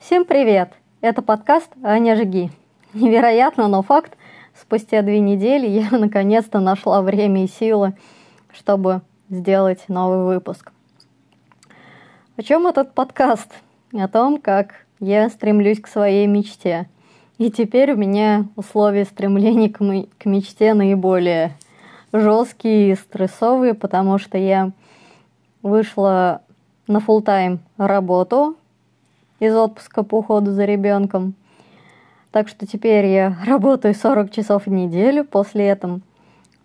Всем привет! Это подкаст «Аня Жги». Невероятно, но факт, спустя две недели я наконец-то нашла время и силы, чтобы сделать новый выпуск. О чем этот подкаст? О том, как я стремлюсь к своей мечте. И теперь у меня условия стремления к, м- к мечте наиболее жесткие стрессовые, потому что я вышла на full тайм работу из отпуска по уходу за ребенком. Так что теперь я работаю 40 часов в неделю, после этого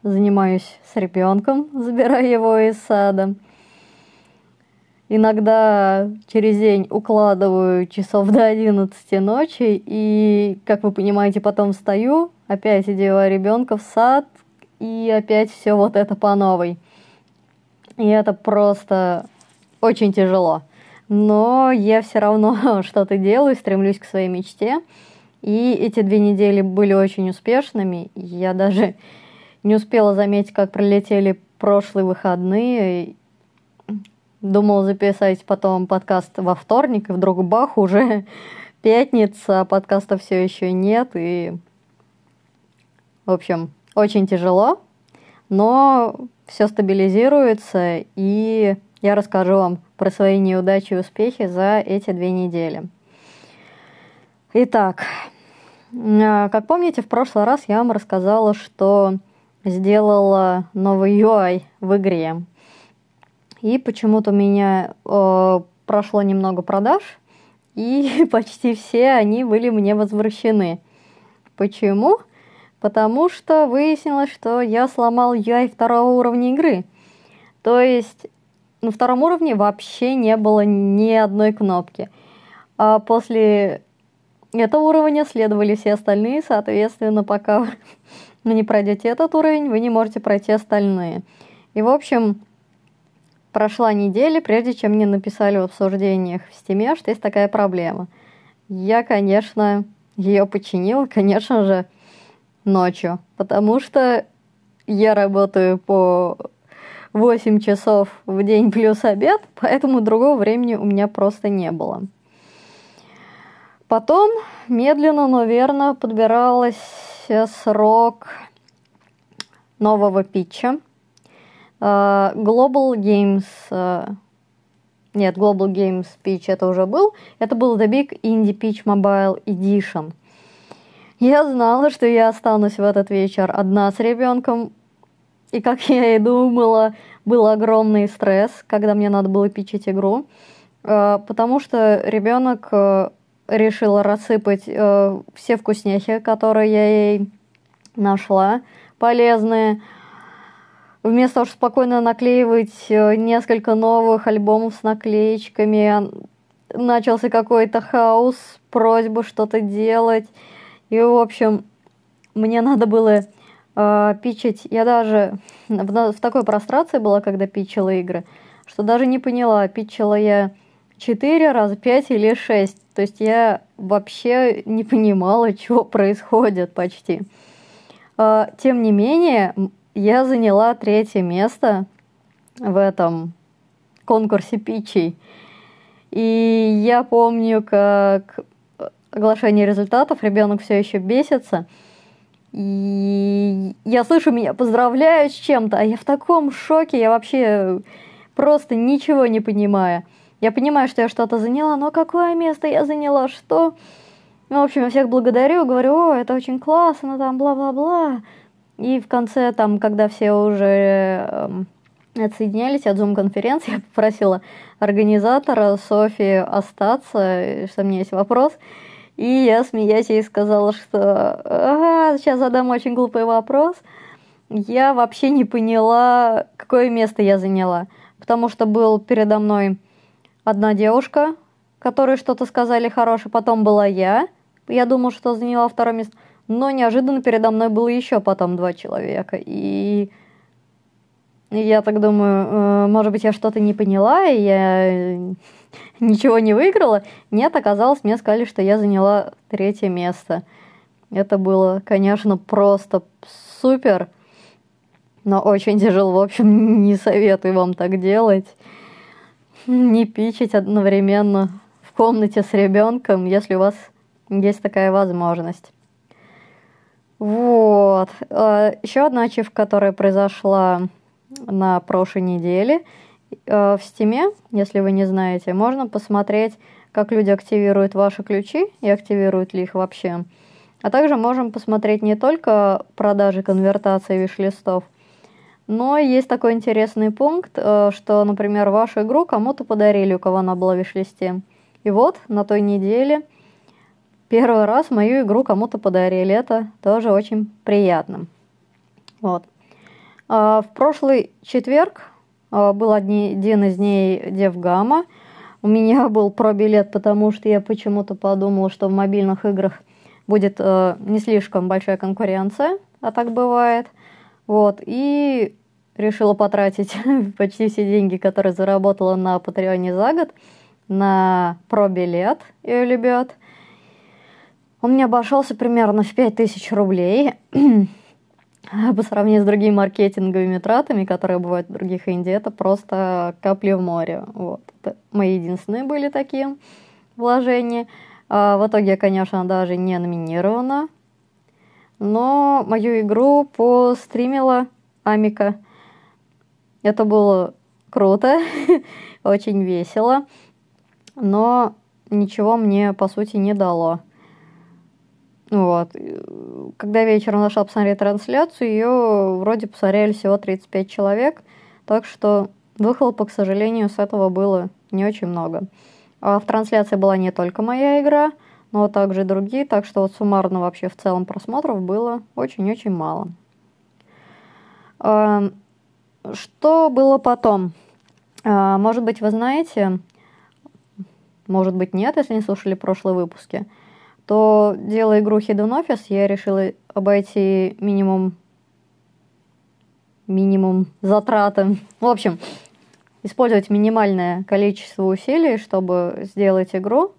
занимаюсь с ребенком, забираю его из сада. Иногда через день укладываю часов до 11 ночи, и, как вы понимаете, потом встаю, опять одеваю ребенка в сад, и опять все вот это по новой. И это просто очень тяжело но я все равно что-то делаю, стремлюсь к своей мечте. И эти две недели были очень успешными. Я даже не успела заметить, как пролетели прошлые выходные. Думала записать потом подкаст во вторник, и вдруг бах, уже пятница, а подкаста все еще нет. И, в общем, очень тяжело, но все стабилизируется, и я расскажу вам про свои неудачи и успехи за эти две недели. Итак, а, как помните, в прошлый раз я вам рассказала, что сделала новый UI в игре. И почему-то у меня э, прошло немного продаж, и почти все они были мне возвращены. Почему? Потому что выяснилось, что я сломал UI второго уровня игры. То есть на втором уровне вообще не было ни одной кнопки. А после этого уровня следовали все остальные, соответственно, пока вы не пройдете этот уровень, вы не можете пройти остальные. И, в общем, прошла неделя, прежде чем мне написали в обсуждениях в стиме, что есть такая проблема. Я, конечно, ее починила, конечно же, ночью, потому что я работаю по 8 часов в день плюс обед, поэтому другого времени у меня просто не было. Потом медленно, но верно подбиралась срок нового питча. Uh, Global Games... Uh, нет, Global Games Pitch это уже был. Это был The Big Indie Pitch Mobile Edition. Я знала, что я останусь в этот вечер одна с ребенком, и как я и думала, был огромный стресс, когда мне надо было пичить игру, э, потому что ребенок э, решил рассыпать э, все вкусняхи, которые я ей нашла, полезные. Вместо того, чтобы спокойно наклеивать несколько новых альбомов с наклеечками, начался какой-то хаос, просьба что-то делать. И, в общем, мне надо было э, пичить. Я даже в, в такой прострации была, когда пичила игры, что даже не поняла, пичила я 4 раза, 5 или 6. То есть я вообще не понимала, что происходит почти. Э, тем не менее, я заняла третье место в этом конкурсе пичей. И я помню, как оглашение результатов, ребенок все еще бесится – и я слышу, меня поздравляют с чем-то, а я в таком шоке, я вообще просто ничего не понимаю. Я понимаю, что я что-то заняла, но какое место я заняла, что? Ну, в общем, я всех благодарю, говорю, о, это очень классно, там, бла-бла-бла. И в конце, там, когда все уже э, отсоединялись от Zoom-конференции, я попросила организатора Софи остаться, что у меня есть вопрос. И я, смеясь, ей сказала, что ага, сейчас задам очень глупый вопрос. Я вообще не поняла, какое место я заняла. Потому что был передо мной одна девушка, которой что-то сказали хорошее, потом была я. Я думала, что заняла второе место. Но неожиданно передо мной было еще потом два человека. И я так думаю, э, может быть, я что-то не поняла, и я ничего не выиграла. Нет, оказалось, мне сказали, что я заняла третье место. Это было, конечно, просто супер. но очень тяжело. В общем, не советую вам так делать. Не пичить одновременно в комнате с ребенком, если у вас есть такая возможность. Вот. А, Еще одна ачивка, которая произошла на прошлой неделе. Э, в Стиме, если вы не знаете, можно посмотреть, как люди активируют ваши ключи и активируют ли их вообще. А также можем посмотреть не только продажи конвертации виш-листов, но есть такой интересный пункт, э, что, например, вашу игру кому-то подарили, у кого она была в виш-листе. И вот на той неделе – первый раз мою игру кому-то подарили. Это тоже очень приятно. Вот. А, в прошлый четверг был один из дней Девгама. У меня был пробилет, потому что я почему-то подумала, что в мобильных играх будет э, не слишком большая конкуренция, а так бывает. Вот. И решила потратить почти все деньги, которые заработала на Патреоне за год, на пробилет и ребят – он мне обошелся примерно в 5000 рублей. По сравнению с другими маркетинговыми тратами, которые бывают в других Индии, это просто капли в море. Вот. Это мои единственные были такие вложения. А в итоге конечно, даже не номинирована. Но мою игру постримила Амика. Это было круто, очень весело, но ничего мне, по сути, не дало. Вот. Когда вечером нашла посмотреть трансляцию, ее вроде посмотрели всего 35 человек, так что выхлопа, к сожалению, с этого было не очень много. А в трансляции была не только моя игра, но также и другие, так что вот суммарно вообще в целом просмотров было очень-очень мало. А, что было потом? А, может быть, вы знаете, может быть, нет, если не слушали прошлые выпуски – то делая игру Hidden Office, я решила обойти минимум минимум затраты. В общем, использовать минимальное количество усилий, чтобы сделать игру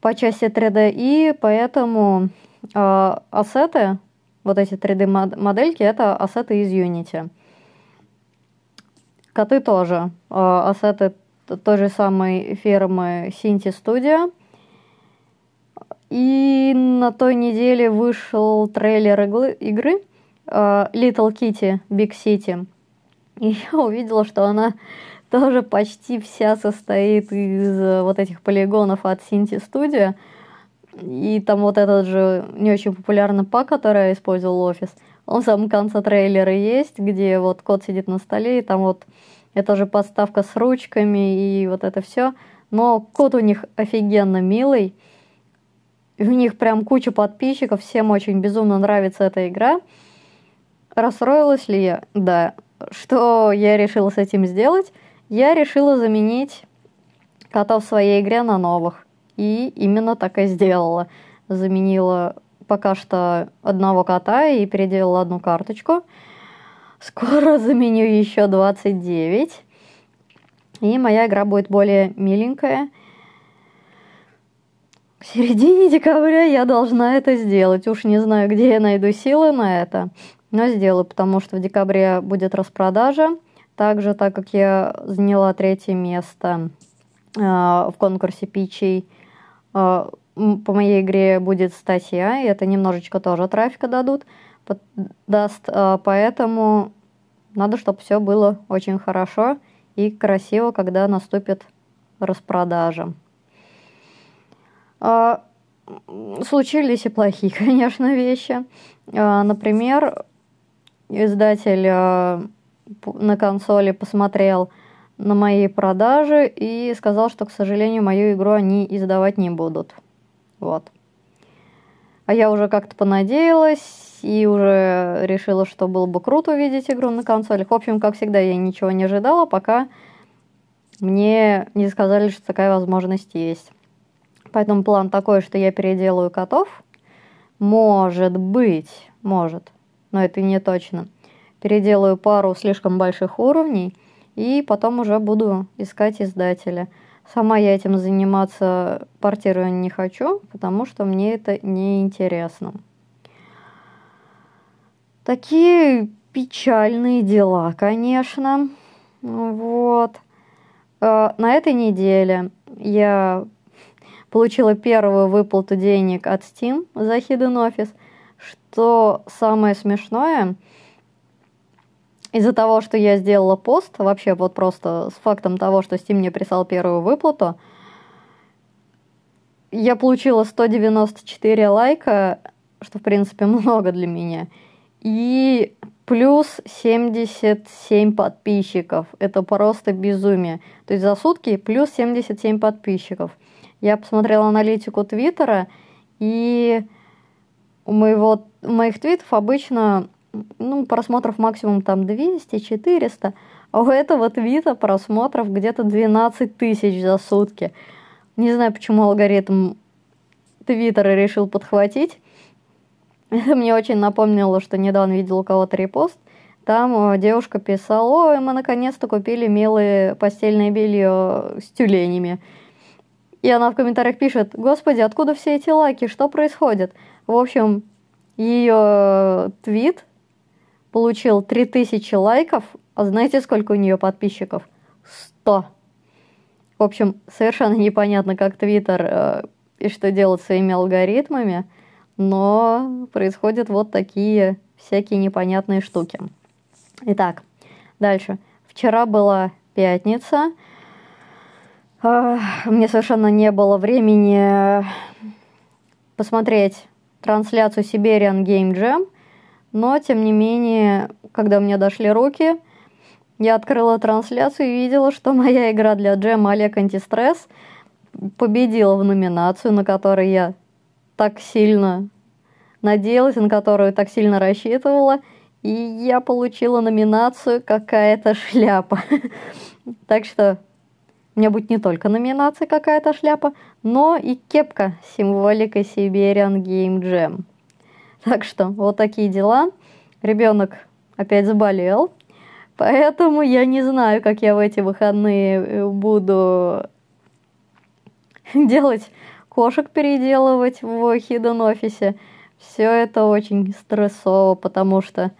по части 3D, и поэтому э, ассеты, вот эти 3D-модельки, это ассеты из Unity. Коты тоже. Э, ассеты той же самой фирмы Cinti Studio – и на той неделе вышел трейлер игры uh, Little Kitty Big City. И я увидела, что она тоже почти вся состоит из э, вот этих полигонов от Cinti Studio. И там вот этот же не очень популярный пак, который я использовал офис, он в самом конце трейлера есть, где вот кот сидит на столе, и там вот это же подставка с ручками и вот это все. Но кот у них офигенно милый у них прям куча подписчиков, всем очень безумно нравится эта игра. Расстроилась ли я? Да. Что я решила с этим сделать? Я решила заменить кота в своей игре на новых. И именно так и сделала. Заменила пока что одного кота и переделала одну карточку. Скоро заменю еще 29. И моя игра будет более миленькая – к середине декабря я должна это сделать. Уж не знаю, где я найду силы на это, но сделаю, потому что в декабре будет распродажа. Также, так как я заняла третье место э, в конкурсе пичей, э, по моей игре будет статья, и это немножечко тоже трафика дадут, даст, э, поэтому надо, чтобы все было очень хорошо и красиво, когда наступит распродажа. А, случились и плохие, конечно, вещи. А, например, издатель а, на консоли посмотрел на мои продажи и сказал, что, к сожалению, мою игру они издавать не будут. Вот. А я уже как-то понадеялась и уже решила, что было бы круто увидеть игру на консолях. В общем, как всегда, я ничего не ожидала, пока мне не сказали, что такая возможность есть. Поэтому план такой, что я переделаю котов. Может быть, может, но это не точно. Переделаю пару слишком больших уровней и потом уже буду искать издателя. Сама я этим заниматься портированием не хочу, потому что мне это не интересно. Такие печальные дела, конечно. Вот. Э, на этой неделе я получила первую выплату денег от Steam за Hidden Office. Что самое смешное, из-за того, что я сделала пост, вообще вот просто с фактом того, что Steam мне прислал первую выплату, я получила 194 лайка, что, в принципе, много для меня. И плюс 77 подписчиков. Это просто безумие. То есть за сутки плюс 77 подписчиков. Я посмотрела аналитику Твиттера, и у, моего, у моих твитов обычно ну, просмотров максимум там 200-400, а у этого твита просмотров где-то 12 тысяч за сутки. Не знаю, почему алгоритм Твиттера решил подхватить. Это мне очень напомнило, что недавно видел у кого-то репост. Там э, девушка писала, ой, мы наконец-то купили милые постельное белье с тюленями. И она в комментариях пишет, господи, откуда все эти лайки, что происходит? В общем, ее твит получил 3000 лайков, а знаете, сколько у нее подписчиков? 100. В общем, совершенно непонятно, как Твиттер э, и что делать своими алгоритмами – но происходят вот такие всякие непонятные штуки. Итак, дальше. Вчера была пятница. Мне совершенно не было времени посмотреть трансляцию Siberian Game Jam, но, тем не менее, когда меня дошли руки, я открыла трансляцию и видела, что моя игра для джема Олег Антистресс победила в номинацию, на которой я так сильно надеялась, на которую так сильно рассчитывала, и я получила номинацию «Какая-то шляпа». Так что у меня будет не только номинация «Какая-то шляпа», но и кепка с символикой Siberian Game Jam. Так что вот такие дела. Ребенок опять заболел, поэтому я не знаю, как я в эти выходные буду делать кошек переделывать в Hidden Office. Все это очень стрессово, потому что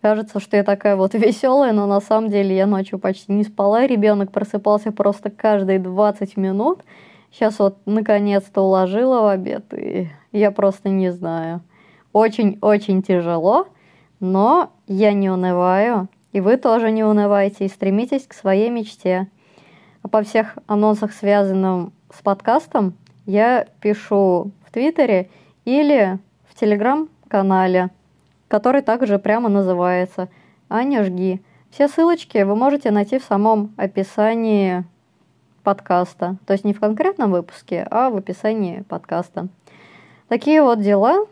кажется, что я такая вот веселая, но на самом деле я ночью почти не спала, ребенок просыпался просто каждые 20 минут. Сейчас вот наконец-то уложила в обед, и я просто не знаю. Очень-очень тяжело, но я не унываю, и вы тоже не унывайте, и стремитесь к своей мечте. А по всех анонсах, связанных с подкастом, я пишу в Твиттере или в телеграм-канале, который также прямо называется «Аня, жги». Все ссылочки вы можете найти в самом описании подкаста. То есть не в конкретном выпуске, а в описании подкаста. Такие вот дела.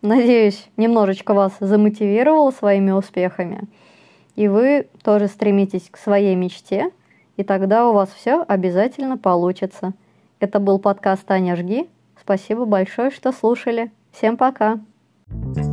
Надеюсь, немножечко вас замотивировало своими успехами. И вы тоже стремитесь к своей мечте, и тогда у вас все обязательно получится. Это был подкаст «Таня, жги». Спасибо большое, что слушали. Всем пока! Thank you